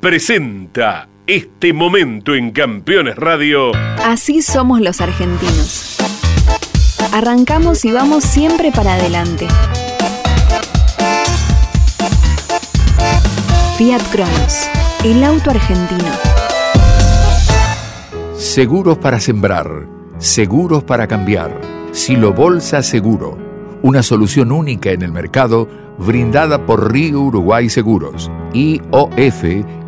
presenta este momento en Campeones Radio. Así somos los argentinos. Arrancamos y vamos siempre para adelante. Fiat Cronos, el auto argentino. Seguros para sembrar, seguros para cambiar. Silo Bolsa Seguro, una solución única en el mercado brindada por Río Uruguay Seguros, IOF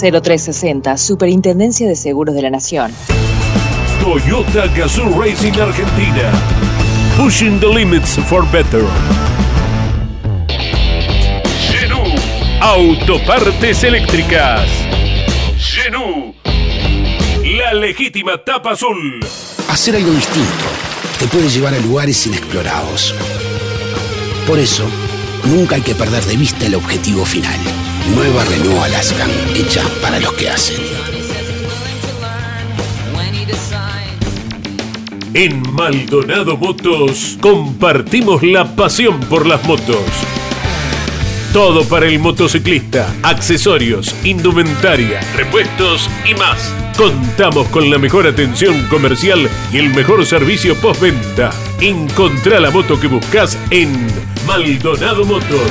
0360, Superintendencia de Seguros de la Nación. Toyota Gazoo Racing Argentina. Pushing the limits for better. Genú. Autopartes eléctricas. Genú. La legítima tapa azul. Hacer algo distinto te puede llevar a lugares inexplorados. Por eso, nunca hay que perder de vista el objetivo final. Nueva Renault Alaskan, hecha para los que hacen. En Maldonado Motos compartimos la pasión por las motos. Todo para el motociclista, accesorios, indumentaria, repuestos y más. Contamos con la mejor atención comercial y el mejor servicio postventa. Encontrá la moto que buscas en Maldonado Motos.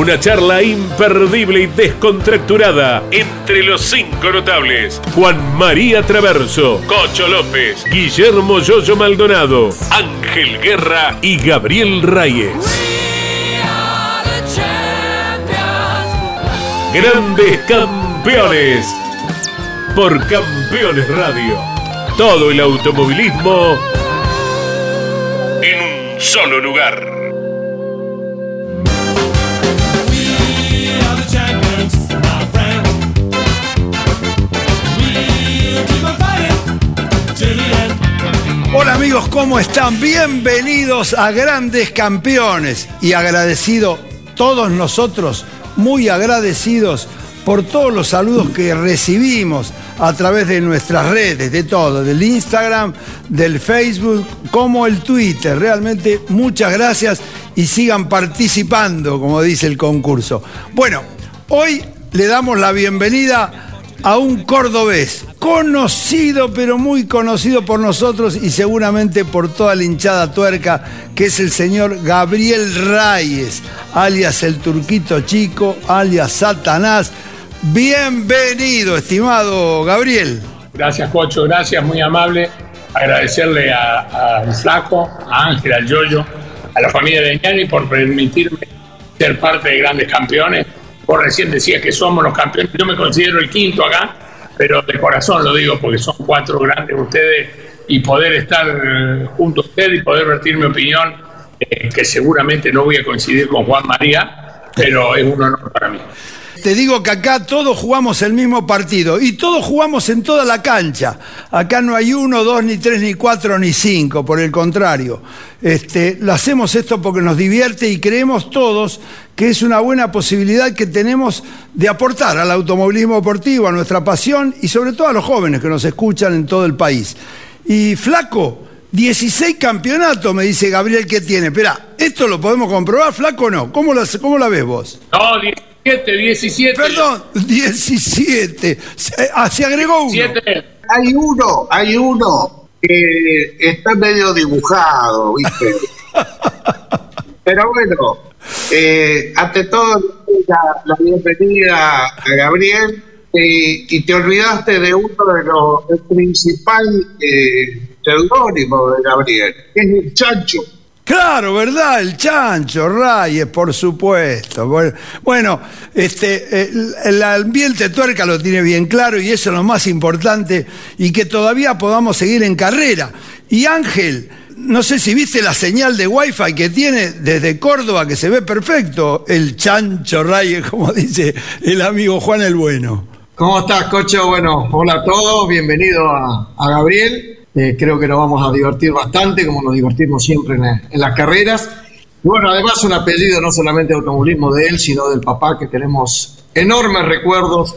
Una charla imperdible y descontracturada entre los cinco notables. Juan María Traverso, Cocho López, Guillermo Yoyo Maldonado, Ángel Guerra y Gabriel Reyes. Grandes campeones por Campeones Radio. Todo el automovilismo en un solo lugar. Amigos, ¿cómo están? Bienvenidos a Grandes Campeones y agradecido todos nosotros, muy agradecidos por todos los saludos que recibimos a través de nuestras redes, de todo, del Instagram, del Facebook, como el Twitter. Realmente muchas gracias y sigan participando, como dice el concurso. Bueno, hoy le damos la bienvenida a un cordobés, conocido, pero muy conocido por nosotros y seguramente por toda la hinchada tuerca, que es el señor Gabriel Reyes, alias el Turquito Chico, alias Satanás. Bienvenido, estimado Gabriel. Gracias, Cocho, gracias, muy amable. Agradecerle a, Flaco, a Ángel, al Yoyo, a la familia de Ñani por permitirme ser parte de grandes campeones Vos recién decías que somos los campeones. Yo me considero el quinto acá, pero de corazón lo digo porque son cuatro grandes ustedes y poder estar eh, junto a ustedes y poder vertir mi opinión, eh, que seguramente no voy a coincidir con Juan María, pero es un honor para mí. Te digo que acá todos jugamos el mismo partido y todos jugamos en toda la cancha. Acá no hay uno, dos, ni tres, ni cuatro, ni cinco, por el contrario. Este, lo hacemos esto porque nos divierte y creemos todos que es una buena posibilidad que tenemos de aportar al automovilismo deportivo, a nuestra pasión y sobre todo a los jóvenes que nos escuchan en todo el país. Y flaco, 16 campeonatos, me dice Gabriel que tiene. Espera, ¿esto lo podemos comprobar, flaco o no? ¿Cómo, cómo la ves vos? No, 17, 17. Perdón, 17. Se, ah, se agregó uno. 17. Hay uno, hay uno que está medio dibujado, ¿viste? Pero bueno, eh, ante todo, la, la, bienvenida a Gabriel eh, y te olvidaste de uno de los el principal eh, seudónimo de Gabriel, que es el Chancho. Claro, ¿verdad? El chancho, Reyes, por supuesto. Bueno, este, el, el, ambiente tuerca lo tiene bien claro y eso es lo más importante y que todavía podamos seguir en carrera. Y Ángel, no sé si viste la señal de wifi que tiene desde Córdoba, que se ve perfecto, el chancho Reyes, como dice el amigo Juan el Bueno. ¿Cómo estás, Cocho? Bueno, hola a todos, bienvenido a Gabriel. Eh, creo que nos vamos a divertir bastante, como nos divertimos siempre en, las carreras. Bueno, además un apellido no solamente de automovilismo de él, sino del papá, que tenemos enormes recuerdos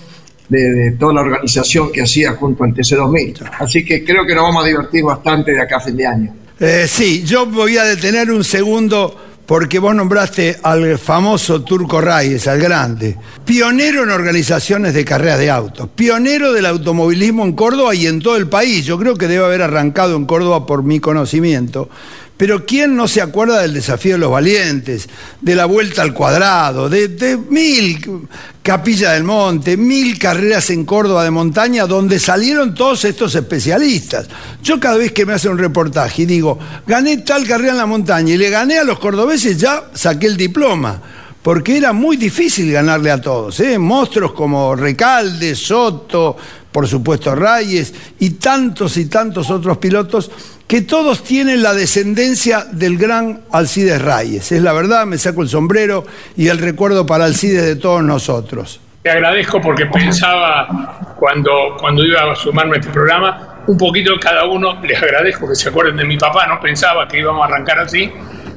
de, de, toda la organización que hacía junto al TC2000. Así que creo que nos vamos a divertir bastante de acá a fin de año. Eh, sí, yo voy a detener un segundo porque vos nombraste al famoso Turco Reyes, al grande, pionero en organizaciones de carreras de autos, pionero del automovilismo en Córdoba y en todo el país. Yo creo que debe haber arrancado en Córdoba por mi conocimiento. Pero ¿quién no se acuerda del desafío de los valientes, de la vuelta al cuadrado, de, mil Capilla del Monte, mil carreras en Córdoba de montaña donde salieron todos estos especialistas? Yo cada vez que me hacen un reportaje y digo, gané tal carrera en la montaña y le gané a los cordobeses, ya saqué el diploma. Porque era muy difícil ganarle a todos, ¿eh? monstruos como Recalde, Soto, por supuesto Reyes y tantos y tantos otros pilotos que todos tienen la descendencia del gran Alcides Reyes. Es la verdad, me saco el sombrero y el recuerdo para Alcides de todos nosotros. Te agradezco porque pensaba cuando, cuando iba a sumarme a este programa, un poquito cada uno, les agradezco que se acuerden de mi papá, no pensaba que íbamos a arrancar así,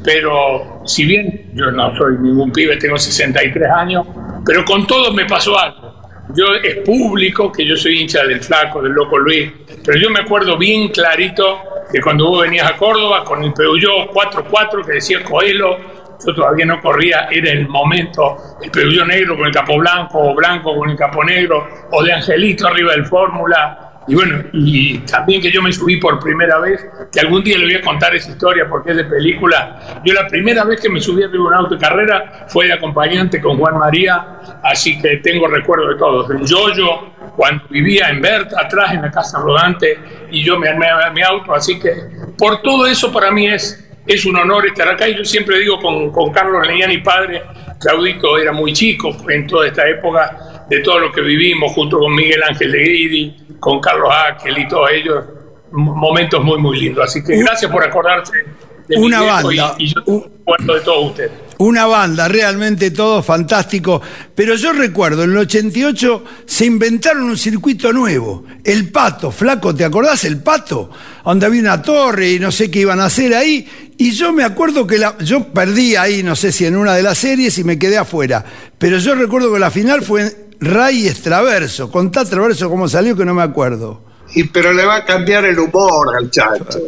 pero si bien yo no soy ningún pibe, tengo 63 años, pero con todo me pasó algo. Yo es público que yo soy hincha del flaco, del loco Luis, pero yo me acuerdo bien clarito que cuando vos venías a Córdoba con el Peugeot 4x4 que decía Coelho, yo todavía no corría, era el momento, el Peugeot negro con el capo blanco, o blanco con el capo negro, o de Angelito arriba del Fórmula, y bueno, y también que yo me subí por primera vez, que algún día le voy a contar esa historia porque es de película. Yo la primera vez que me subí a un auto de carrera fue de acompañante con Juan María, así que tengo recuerdo de todos. El Yoyo, cuando vivía en Berta, atrás en la casa rodante, y yo me armé mi auto, así que por todo eso para mí es, es un honor estar acá. Y yo siempre digo con, con Carlos Leñani, padre, Claudito era muy chico en toda esta época de todo lo que vivimos junto con Miguel Ángel de Guidi, con Carlos Ángel y todos ellos, momentos muy, muy lindos. Así que gracias por acordarse de una mi banda, y, y yo recuerdo de todos ustedes. Una banda, realmente todo fantástico. Pero yo recuerdo, en el 88 se inventaron un circuito nuevo, el Pato. Flaco, ¿te acordás? El Pato, donde había una torre y no sé qué iban a hacer ahí. Y yo me acuerdo que la, yo perdí ahí, no sé si en una de las series y me quedé afuera. Pero yo recuerdo que la final fue Reyes Traverso. Contá Traverso cómo salió que no me acuerdo. Y pero le va a cambiar el humor al chacho.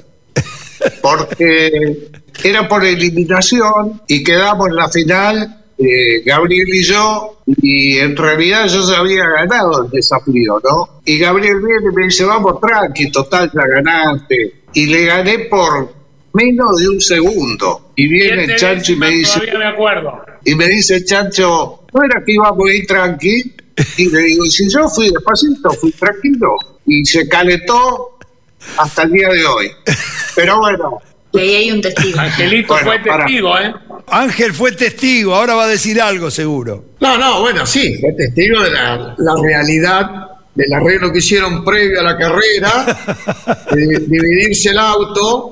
Porque era por eliminación y quedamos en la final, eh, Gabriel y yo, y en realidad yo ya había ganado el desafío, ¿no? Y Gabriel viene y me dice, vamos tranqui, total, ya ganaste. Y le gané por menos de un segundo. Y viene el Chancho y me dice... Me acuerdo. Y me dice Chancho, ¿no era que íbamos a ir tranqui? Y le digo, y si yo fui despacito, fui tranquilo. Y se calentó hasta el día de hoy. Pero bueno, Y ahí hay un testigo. Angelito Bueno, fue para. testigo, ¿eh? Ángel fue testigo, ahora va a decir algo seguro. No, no, bueno, sí, fue testigo de la, la realidad del arreglo que hicieron previo a la carrera, de dividirse el auto,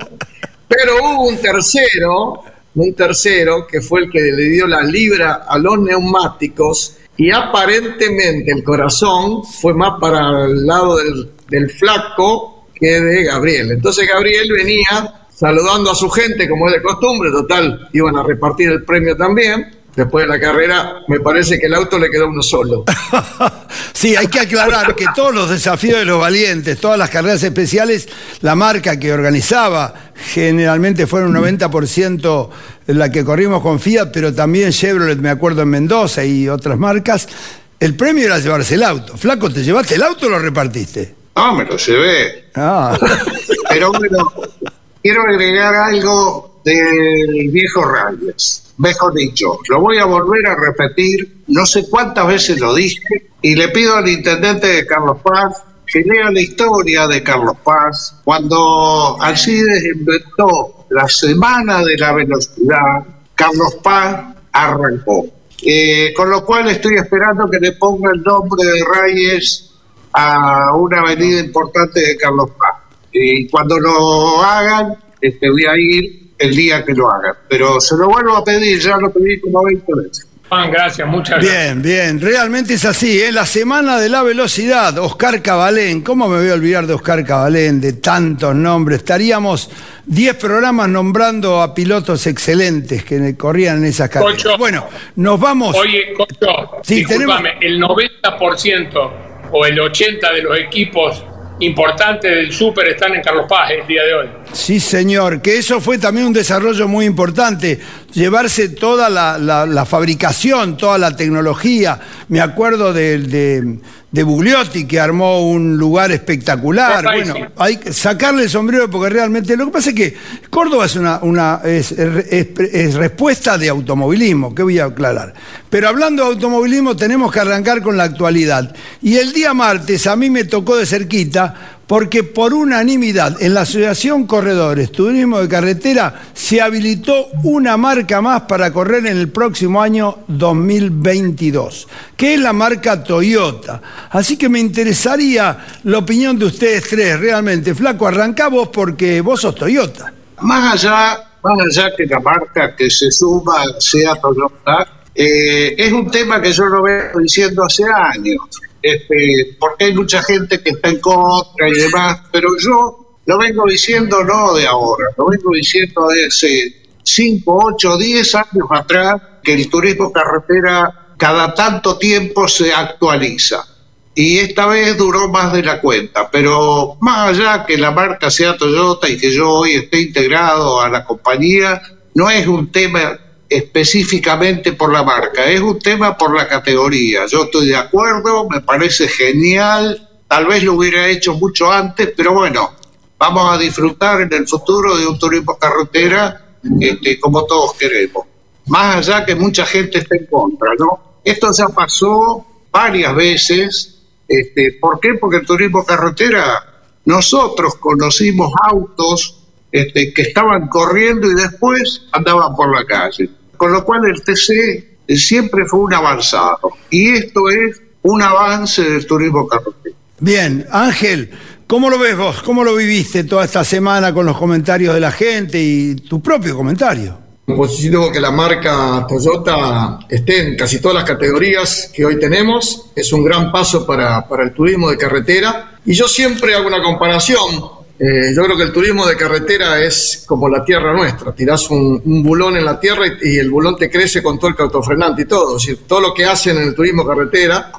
pero hubo un tercero, un tercero que fue el que le dio la libra a los neumáticos y aparentemente el corazón fue más para el lado del, flaco que de Gabriel. Entonces Gabriel venía saludando a su gente como es de costumbre, total, iban a repartir el premio también. Después de la carrera, me parece que el auto le quedó uno solo. Sí, hay que aclarar que todos los desafíos de los valientes, todas las carreras especiales, la marca que organizaba, generalmente fueron un 90% la que corrimos con Fiat, pero también Chevrolet, me acuerdo, en Mendoza y otras marcas, el premio era llevarse el auto. Flaco, ¿te llevaste el auto o lo repartiste? no, me lo llevé. Ah, Pero bueno, quiero agregar algo del viejo Reyes. Mejor dicho, lo voy a volver a repetir, no sé cuántas veces lo dije, y le pido al intendente de Carlos Paz que lea la historia de Carlos Paz. Cuando Alcides inventó la semana de la velocidad, Carlos Paz arrancó. Eh, con lo cual estoy esperando que le ponga el nombre de Reyes a una avenida importante de Carlos Paz. Y cuando lo hagan, este, voy a ir el día que lo hagan. Pero se lo vuelvo a pedir, ya lo pedí como 20 veces. Juan, gracias, muchas gracias. Bien, bien, realmente es así, ¿eh? la semana de la velocidad, Oscar Cabalén, ¿cómo me voy a olvidar de Oscar Cabalén, de tantos nombres? Estaríamos 10 programas nombrando a pilotos excelentes que corrían en esas carreras. Cocho. Bueno, nos vamos. Oye, Cocho, Sí, discúlpame, el 90% o el 80% de los equipos importantes del Super están en Carlos Paz el día de hoy. Sí, señor, que eso fue también un desarrollo muy importante, llevarse toda la, la- la fabricación, toda la tecnología. Me acuerdo de, de, de Bugliotti, que armó un lugar espectacular. Bueno, hay que sacarle el sombrero porque realmente lo que pasa es que Córdoba es una, una es, es- es respuesta de automovilismo, que voy a aclarar. Pero hablando de automovilismo tenemos que arrancar con la actualidad. Y el día martes a mí me tocó de cerquita porque por unanimidad en la Asociación Corredores Turismo de Carretera se habilitó una marca más para correr en el próximo año 2022, que es la marca Toyota. Así que me interesaría la opinión de ustedes tres, realmente. Flaco, arrancá vos porque vos sos Toyota. Más allá, más allá que la marca que se suma sea Toyota, eh, es un tema que yo lo vengo diciendo hace años, este, porque hay mucha gente que está en contra y demás, pero yo lo vengo diciendo no de ahora, lo vengo diciendo de hace 5, 8, 10 años atrás, que el turismo carretera cada tanto tiempo se actualiza y esta vez duró más de la cuenta. Pero más allá que la marca sea Toyota y que yo hoy esté integrado a la compañía, no es un tema específicamente por la marca, es un tema por la categoría. Yo estoy de acuerdo, me parece genial, tal vez lo hubiera hecho mucho antes, pero bueno, vamos a disfrutar en el futuro de un turismo carretera este, como todos queremos. Más allá que mucha gente está en contra, ¿no? Esto ya pasó varias veces. Este, ¿Por qué? Porque el turismo carretera, nosotros conocimos autos este, que estaban corriendo y después andaban por la calle. Con lo cual el TC siempre fue un avanzado. Y esto es un avance del turismo carretera. Bien, Ángel, ¿cómo lo ves vos? ¿Cómo lo viviste toda esta semana con los comentarios de la gente y tu propio comentario? Positivo que la marca Toyota esté en casi todas las categorías que hoy tenemos. Es un gran paso para, para el turismo de carretera. Y yo siempre hago una comparación. Eh, yo creo que el turismo de carretera es como la tierra nuestra. Tirás un, bulón en la tierra y, el bulón te crece con todo el cautofrenante y todo. Es decir, todo lo que hacen en el turismo carretera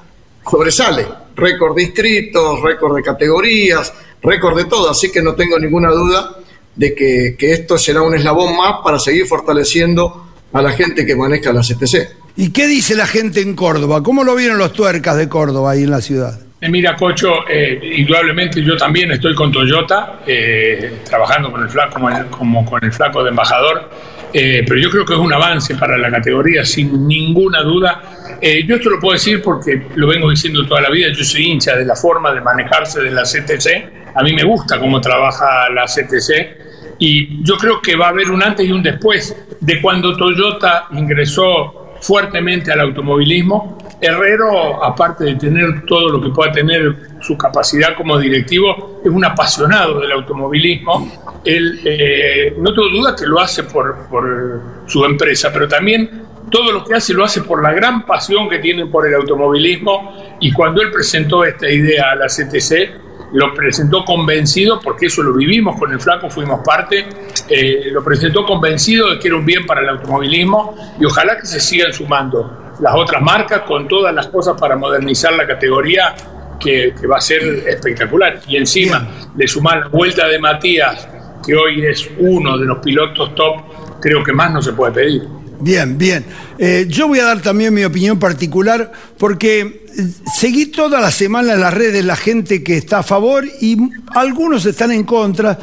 sobresale. Récord de inscritos, récord de categorías, récord de todo. Así que no tengo ninguna duda de que, que esto será un eslabón más para seguir fortaleciendo a la gente que maneja la CTC. ¿Y qué dice la gente en Córdoba? ¿Cómo lo vieron los tuercas de Córdoba ahí en la ciudad? Mira, Cocho, eh, indudablemente yo también estoy con Toyota, eh, trabajando con el flaco, como con el flaco de embajador, eh, pero yo creo que es un avance para la categoría, sin ninguna duda. Eh, yo esto lo puedo decir porque lo vengo diciendo toda la vida, yo soy hincha de la forma de manejarse de la CTC, a mí me gusta cómo trabaja la CTC y yo creo que va a haber un antes y un después de cuando Toyota ingresó fuertemente al automovilismo. Herrero, aparte de tener todo lo que pueda tener su capacidad como directivo, es un apasionado del automovilismo. Él, eh, no tengo duda que lo hace por, por su empresa, pero también todo lo que hace lo hace por la gran pasión que tienen por el automovilismo. Y cuando él presentó esta idea a la CTC, lo presentó convencido, porque eso lo vivimos con el flaco, fuimos parte, eh, lo presentó convencido de que era un bien para el automovilismo y ojalá que se sigan sumando las otras marcas con todas las cosas para modernizar la categoría que, que va a ser espectacular. Y encima le sumar la vuelta de Matías, que hoy es uno de los pilotos top, creo que más no se puede pedir. Bien, bien. Eh, yo voy a dar también mi opinión particular porque eh, seguí toda la semana en las redes la gente que está a favor y algunos están en contra.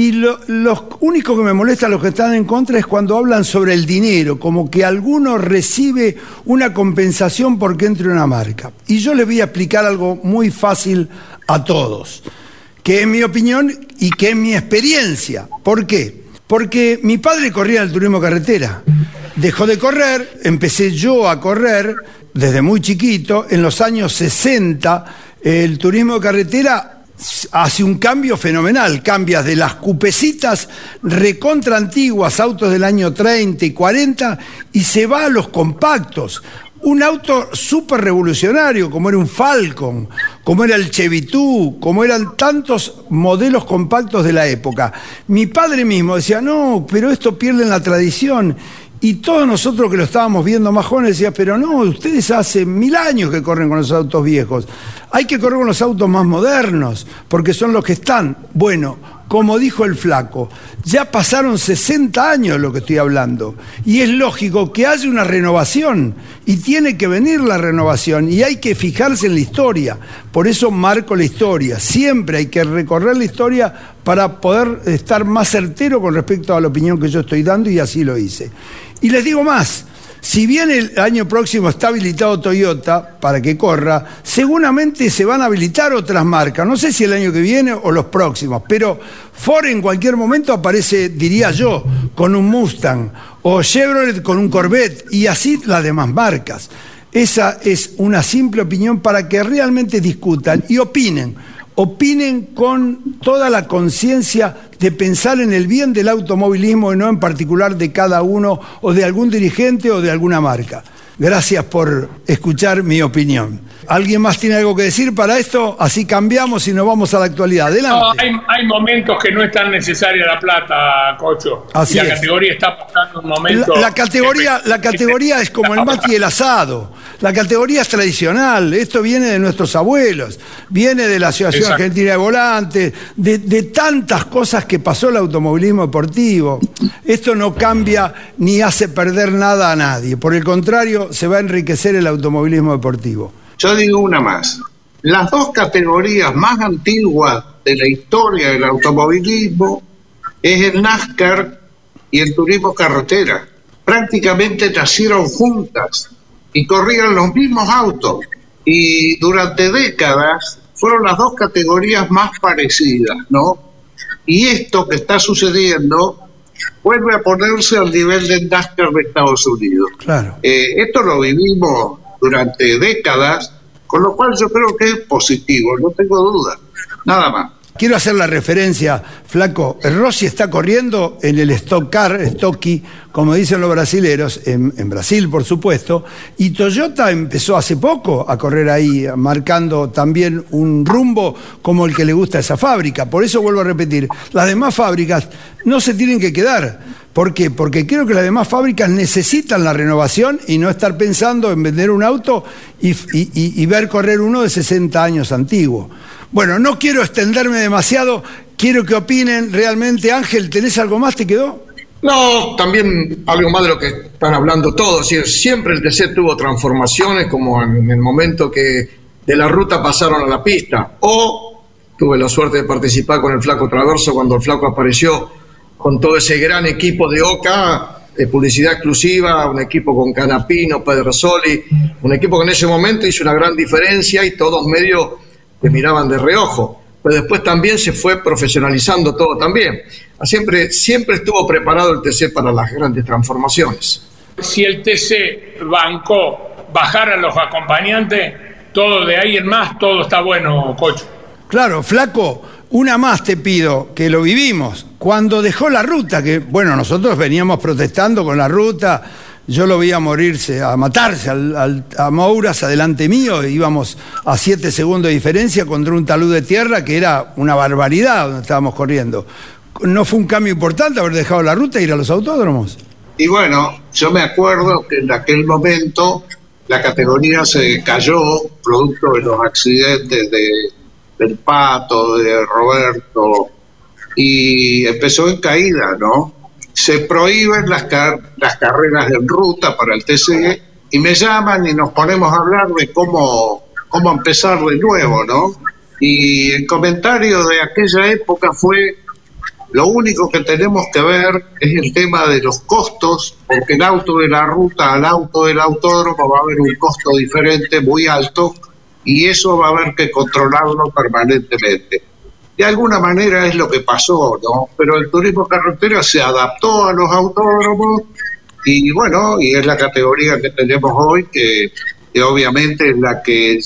Y lo, los únicos que me molesta los que están en contra es cuando hablan sobre el dinero, como que alguno recibe una compensación porque entre una marca. Y yo les voy a explicar algo muy fácil a todos, que es mi opinión y que es mi experiencia. ¿Por qué? Porque mi padre corría el turismo carretera. Dejó de correr, empecé yo a correr desde muy chiquito. En los años 60 el turismo de carretera hace un cambio fenomenal. Cambias de las cupecitas recontra antiguas, autos del año 30 y 40, y se va a los compactos. Un auto súper revolucionario, como era un Falcon, como era el Chevitú, como eran tantos modelos compactos de la época. Mi padre mismo decía, no, pero esto pierde la tradición. Y todos nosotros que lo estábamos viendo más jóvenes pero no, ustedes hace mil años que corren con los autos viejos. Hay que correr con los autos más modernos, porque son los que están. Bueno, como dijo el flaco, ya pasaron 60 años lo que estoy hablando. Y es lógico que haya una renovación. Y tiene que venir la renovación. Y hay que fijarse en la historia. Por eso marco la historia. Siempre hay que recorrer la historia para poder estar más certero con respecto a la opinión que yo estoy dando y así lo hice. Y les digo más, si bien el año próximo está habilitado Toyota para que corra, seguramente se van a habilitar otras marcas. No sé si el año que viene o los próximos, pero Ford en cualquier momento aparece, diría yo, con un Mustang o Chevrolet con un Corvette y así las demás marcas. Esa es una simple opinión para que realmente discutan y opinen opinen con toda la conciencia de pensar en el bien del automovilismo y no en particular de cada uno o de algún dirigente o de alguna marca. Gracias por escuchar mi opinión. ¿Alguien más tiene algo que decir para esto? Así cambiamos y nos vamos a la actualidad. Adelante. hay, momentos que no es tan necesaria la plata, Cocho. Así la categoría está pasando un momento. La, categoría, la categoría es como el mate y el asado. La categoría es tradicional. Esto viene de nuestros abuelos. Viene de la Asociación Argentina de Volantes, de, de tantas cosas que pasó el automovilismo deportivo. Esto no cambia ni hace perder nada a nadie. Por el contrario, se va a enriquecer el automovilismo deportivo. Yo digo una más. Las dos categorías más antiguas de la historia del automovilismo es el NASCAR y el turismo carretera. Prácticamente nacieron juntas y corrían los mismos autos. Y durante décadas fueron las dos categorías más parecidas, ¿no? Y esto que está sucediendo vuelve a ponerse al nivel del NASCAR de Estados Unidos. Claro. Eh, esto lo vivimos durante décadas, con lo cual yo creo que es positivo, no tengo duda, nada más. Quiero hacer la referencia, Flaco. Rossi está corriendo en el Stock Car, Stocky, como dicen los brasileros, en, en, Brasil, por supuesto. Y Toyota empezó hace poco a correr ahí, marcando también un rumbo como el que le gusta a esa fábrica. Por eso vuelvo a repetir, las demás fábricas no se tienen que quedar. ¿Por qué? Porque creo que las demás fábricas necesitan la renovación y no estar pensando en vender un auto y, ver correr uno de 60 años antiguo. Bueno, no quiero extenderme demasiado, quiero que opinen realmente. Ángel, ¿tenés algo más? ¿Te quedó? No, también algo más de lo que están hablando todos. Siempre el TC tuvo transformaciones, como en el momento que de la ruta pasaron a la pista. O tuve la suerte de participar con el Flaco Traverso cuando el Flaco apareció con todo ese gran equipo de OCA, de publicidad exclusiva, un equipo con Canapino, Pedrosoli, un equipo que en ese momento hizo una gran diferencia y todos medio le miraban de reojo. Pero después también se fue profesionalizando todo también. Siempre, siempre estuvo preparado el TC para las grandes transformaciones. Si el TC bancó bajar a los acompañantes, todo de ahí en más, todo está bueno, Cocho. Claro, flaco, una más te pido, que lo vivimos. Cuando dejó la ruta, que bueno, nosotros veníamos protestando con la ruta, yo lo vi a morirse, a matarse a Mouras adelante mío, íbamos a siete segundos de diferencia contra un talud de tierra que era una barbaridad donde estábamos corriendo. ¿No fue un cambio importante haber dejado la ruta e ir a los autódromos? Y bueno, yo me acuerdo que en aquel momento la categoría se cayó producto de los accidentes de del Pato, de Roberto, y empezó en caída, ¿no? Se prohíben las, las carreras en ruta para el TCE y me llaman y nos ponemos a hablar de cómo, cómo empezar de nuevo, ¿no? Y el comentario de aquella época fue, lo único que tenemos que ver es el tema de los costos, porque el auto de la ruta al auto del autódromo va a haber un costo diferente, muy alto, y eso va a haber que controlarlo permanentemente. de alguna manera es lo que pasó, ¿no? Pero el turismo carretera se adaptó a los autódromos y bueno, y es la categoría que tenemos hoy que, obviamente es la que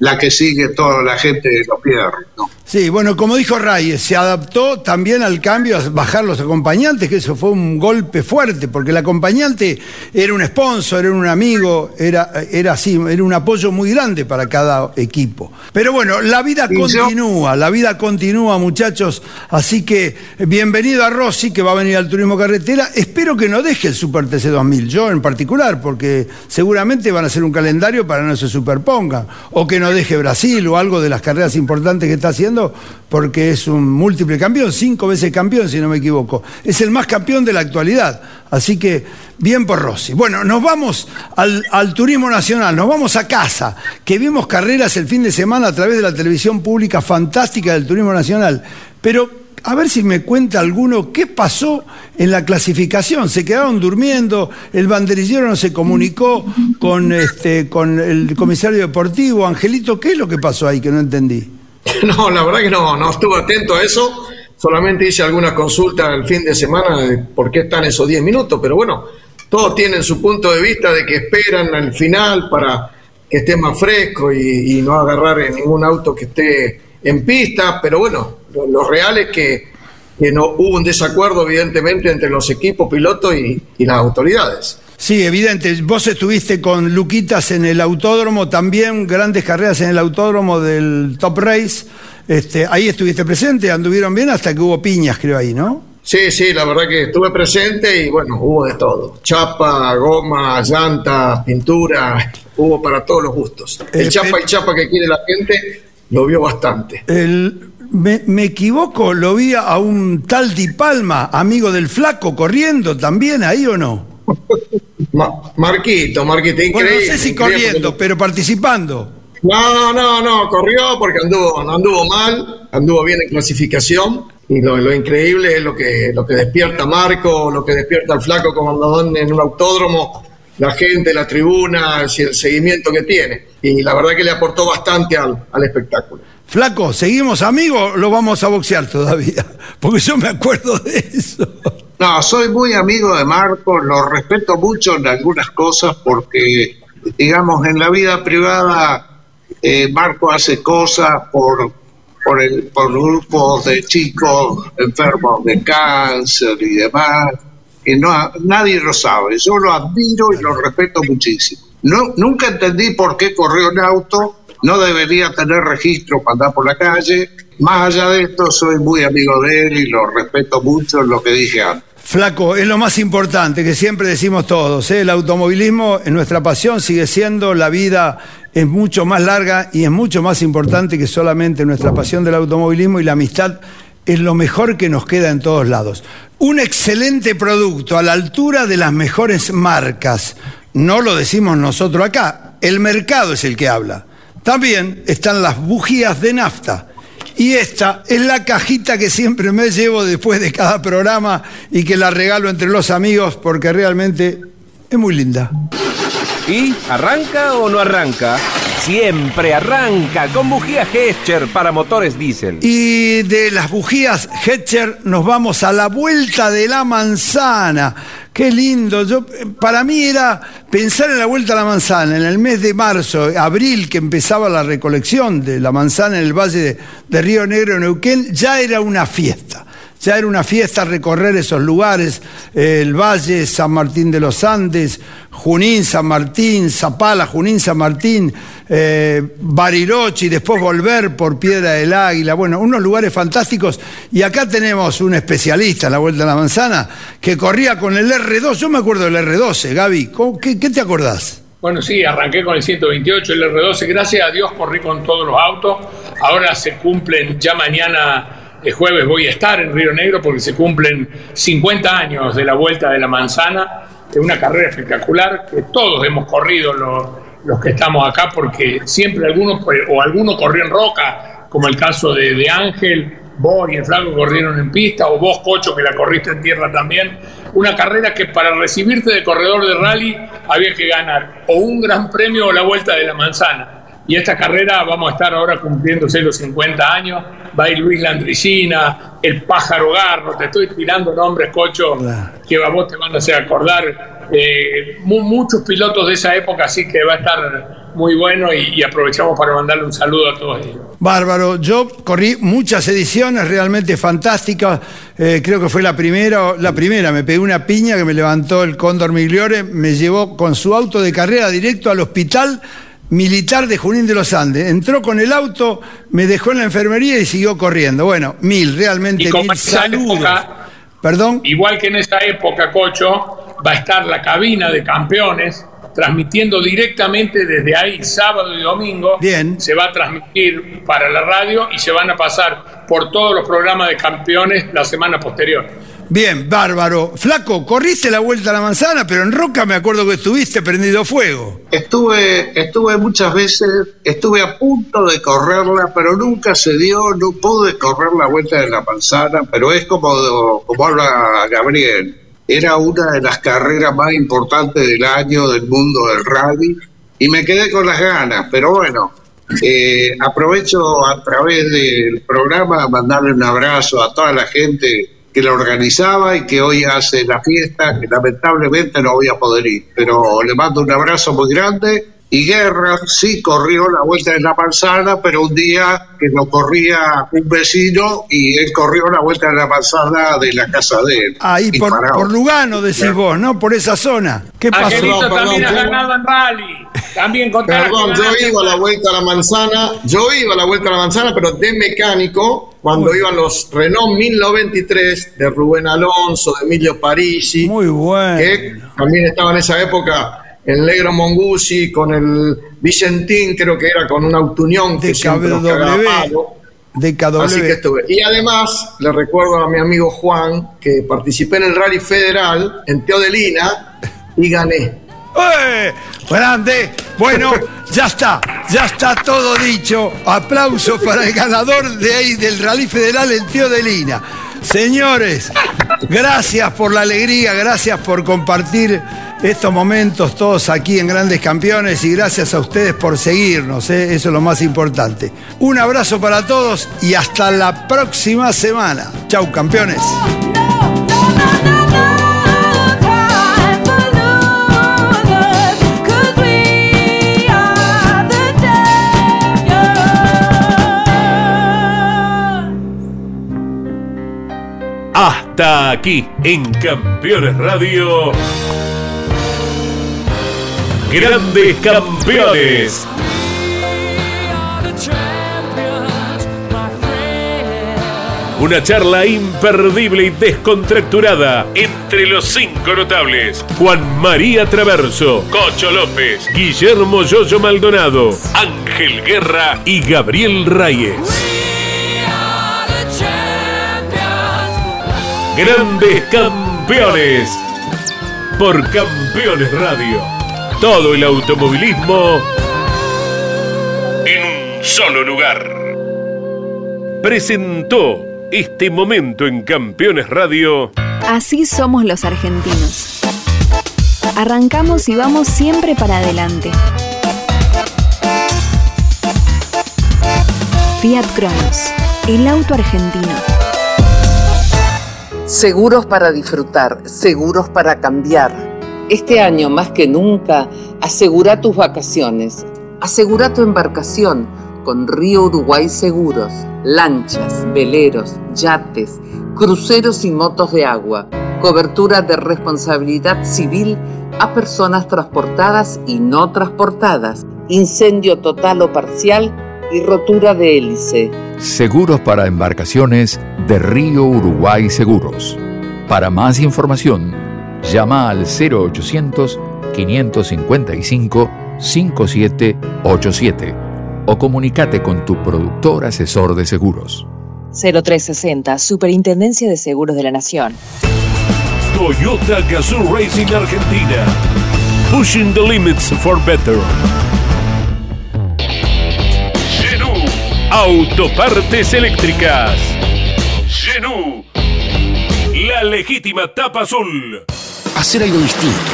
la que sigue toda la gente de los pierros, ¿no? Sí, bueno, como dijo Reyes, se adaptó también al cambio a bajar los acompañantes, que eso fue un golpe fuerte, porque el acompañante era un sponsor, era un amigo, era, era así, era un apoyo muy grande para cada equipo. Pero bueno, la vida continúa, la vida continúa, muchachos. Así que bienvenido a Rossi, que va a venir al turismo carretera. Espero que no deje el Super TC 2000, yo en particular, porque seguramente van a hacer un calendario para no se superpongan, o que no deje Brasil o algo de las carreras importantes que está haciendo porque es un múltiple campeón, cinco veces campeón si no me equivoco. Es el más campeón de la actualidad. Así que bien por Rossi. Bueno, nos vamos al, turismo nacional, nos vamos a casa, que vimos carreras el fin de semana a través de la televisión pública fantástica del turismo nacional. Pero a ver si me cuenta alguno qué pasó en la clasificación. Se quedaron durmiendo, el banderillero no se comunicó con, este, con el comisario deportivo. Angelito, ¿qué es lo que pasó ahí que no entendí? No, la verdad que no, no estuve atento a eso. Solamente hice alguna consulta el fin de semana de por qué están esos 10 minutos, pero bueno, todos tienen su punto de vista de que esperan al final para que esté más fresco y, no agarrar ningún auto que esté en pista, pero bueno, lo, real es que, no hubo un desacuerdo evidentemente entre los equipos pilotos y las autoridades. Sí, evidente. Vos estuviste con Luquitas en el autódromo, también grandes carreras en el autódromo del Top Race. Este, ahí estuviste presente, anduvieron bien hasta que hubo piñas, creo ahí, ¿no? Sí, sí, la verdad que estuve presente y bueno, hubo de todo. Chapa, goma, llanta, pintura, hubo para todos los gustos. El, chapa y chapa que quiere la gente lo vio bastante. El, me, me, equivoco, lo vi a un tal Di Palma, amigo del flaco, corriendo también ahí o no? Marquito, Marquito, increíble. no sé si corriendo, pero participando. No, no, no, corrió porque anduvo, no anduvo mal, anduvo bien en clasificación. Y lo, increíble es lo que, lo que despierta Marco, lo que despierta el flaco como en un autódromo, la gente, la tribuna, el seguimiento que tiene. Y la verdad que le aportó bastante al, al espectáculo. Flaco, ¿seguimos amigos o lo vamos a boxear todavía? Porque yo me acuerdo de eso. No, soy muy amigo de Marco, lo respeto mucho en algunas cosas porque, digamos, en la vida privada eh, Marco hace cosas por, por, el, por grupos de chicos enfermos de cáncer y demás, que no, nadie lo sabe. Yo lo admiro y lo respeto muchísimo. No, nunca entendí por qué corrió en auto, no debería tener registro para andar por la calle. Más allá de esto, soy muy amigo de él y lo respeto mucho en lo que dije antes. Flaco, es lo más importante que siempre decimos todos. ¿eh? El automovilismo es nuestra pasión, sigue siendo, la vida es mucho más larga y es mucho más importante que solamente nuestra pasión del automovilismo y la amistad es lo mejor que nos queda en todos lados. Un excelente producto a la altura de las mejores marcas. No lo decimos nosotros acá, el mercado es el que habla. También están las bujías de nafta y esta es la cajita que siempre me llevo después de cada programa y que la regalo entre los amigos porque realmente es muy linda. ¿Y arranca o no arranca? Siempre arranca con bujías Hetcher para motores diésel. Y de las bujías Hetcher nos vamos a la vuelta de la manzana Qué lindo. Yo, para mí era pensar en la vuelta a la manzana, en el mes de marzo, abril, que empezaba la recolección de la manzana en el valle de, Río Negro, Neuquén, ya era una fiesta. Ya era una fiesta recorrer esos lugares, el Valle, San Martín de los Andes, Junín, San Martín, Zapala, Junín, San Martín, eh, Bariloche y después volver por Piedra del Águila. Bueno, unos lugares fantásticos. Y acá tenemos un especialista en la Vuelta a la Manzana que corría con el R2. Yo me acuerdo del R12, Gaby. ¿Qué, qué te acordás? Bueno, sí, arranqué con el 128, el R12. Gracias a Dios corrí con todos los autos. Ahora se cumplen ya mañana el jueves voy a estar en Río Negro porque se cumplen 50 años de la Vuelta de la Manzana, es una carrera espectacular que todos hemos corrido los, que estamos acá porque siempre algunos pues, o alguno corrió en roca, como el caso de, Ángel, vos y el Flaco corrieron en pista, o vos, Cocho, que la corriste en tierra también. Una carrera que para recibirte de corredor de rally había que ganar o un gran premio o la vuelta de la manzana. Y esta carrera vamos a estar ahora cumpliéndose los 50 años. Va a ir Luis Landricina, el pájaro Garro, te estoy tirando nombres, Cocho, que a vos te van a hacer acordar. Eh, mu- muchos pilotos de esa época, así que va a estar muy bueno y, y aprovechamos para mandarle un saludo a todos ellos. Bárbaro, yo corrí muchas ediciones realmente fantásticas. Eh, creo que fue la primera, la primera. Me pegué una piña que me levantó el Cóndor Migliore, me llevó con su auto de carrera directo al hospital militar de Junín de los Andes. Entró con el auto, me dejó en la enfermería y siguió corriendo. Bueno, mil, realmente Y mil saludos. época- Perdón. Igual que en esa época, Cocho, va a estar la cabina de campeones transmitiendo directamente desde ahí sábado y domingo. Bien. Se va a transmitir para la radio y se van a pasar por todos los programas de campeones la semana posterior. Bien, bárbaro. Flaco, corriste la vuelta a la manzana, pero en Roca me acuerdo que estuviste prendido fuego. Estuve, estuve muchas veces, estuve a punto de correrla, pero nunca se dio, no pude correr la vuelta de la manzana, pero es como, como habla Gabriel, era una de las carreras más importantes del año del mundo del rally y me quedé con las ganas, pero bueno, eh, aprovecho a través del programa mandarle un abrazo a toda la gente que la organizaba y que hoy hace la fiesta, que lamentablemente no voy a poder ir, pero le mando un abrazo muy grande. Y Guerra sí corrió la vuelta de la manzana, pero un día que lo corría un vecino y él corrió la vuelta de la manzana de la casa de él. Ahí Y por, por Lugano decís vos, ¿no? Por esa zona. ¿Qué pasó? Angelito Perdón, también ha ganado en rally. También Perdón, yo iba a la vuelta a la manzana, yo iba a la vuelta a la manzana, pero de mecánico, cuando iban los Renault 1093 de Rubén Alonso, de Emilio Parisi, Muy bueno. que también estaba en esa época el Negro Mongusi con el Vicentín, creo que era con una Autunión que siempre nos palo. DKW. Así que estuve. Y además, le recuerdo a mi amigo Juan que participé en el Rally Federal en Teodelina y gané. ¡Eh! ¡Grande! Bueno, ya está, ya está todo dicho. Aplauso para el ganador de ahí del Rally Federal, el tío de Lina. Señores, gracias por la alegría, gracias por compartir estos momentos todos aquí en Grandes Campeones y gracias a ustedes por seguirnos, ¿eh? eso es lo más importante. Un abrazo para todos y hasta la próxima semana. Chau, campeones. Hasta aquí en Campeones Radio. Grandes Campeones. Una charla imperdible y descontracturada entre los cinco notables. Juan María Traverso, Cocho López, Guillermo Yoyo Maldonado, Ángel Guerra y Gabriel Reyes. Grandes Campeones. Por Campeones Radio. Todo el automovilismo en un solo lugar. Presentó este momento en Campeones Radio. Así somos los argentinos. Arrancamos y vamos siempre para adelante. Fiat Cronos, el auto argentino. Seguros para disfrutar, seguros para cambiar. Este año más que nunca, asegura tus vacaciones. Asegura tu embarcación con Río Uruguay Seguros. Lanchas, veleros, yates, cruceros y motos de agua. Cobertura de responsabilidad civil a personas transportadas y no transportadas. Incendio total o parcial y rotura de hélice. Seguros para embarcaciones de Río Uruguay Seguros. Para más información, llama al 0800 555 5787 o comunícate con tu productor asesor de seguros. 0360, Superintendencia de Seguros de la Nación. Toyota Gazoo Racing Argentina. Pushing the limits for better. Genú. Autopartes eléctricas. Legítima tapa azul. Hacer algo distinto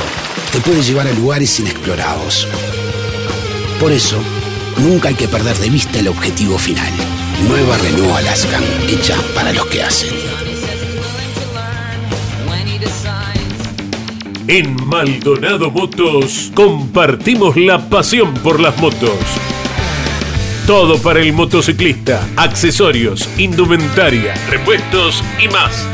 te puede llevar a lugares inexplorados. Por eso, nunca hay que perder de vista el objetivo final. Nueva Renault Alaskan, hecha para los que hacen. En Maldonado Motos compartimos la pasión por las motos. Todo para el motociclista, accesorios, indumentaria, repuestos y más.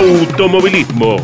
automovilismo.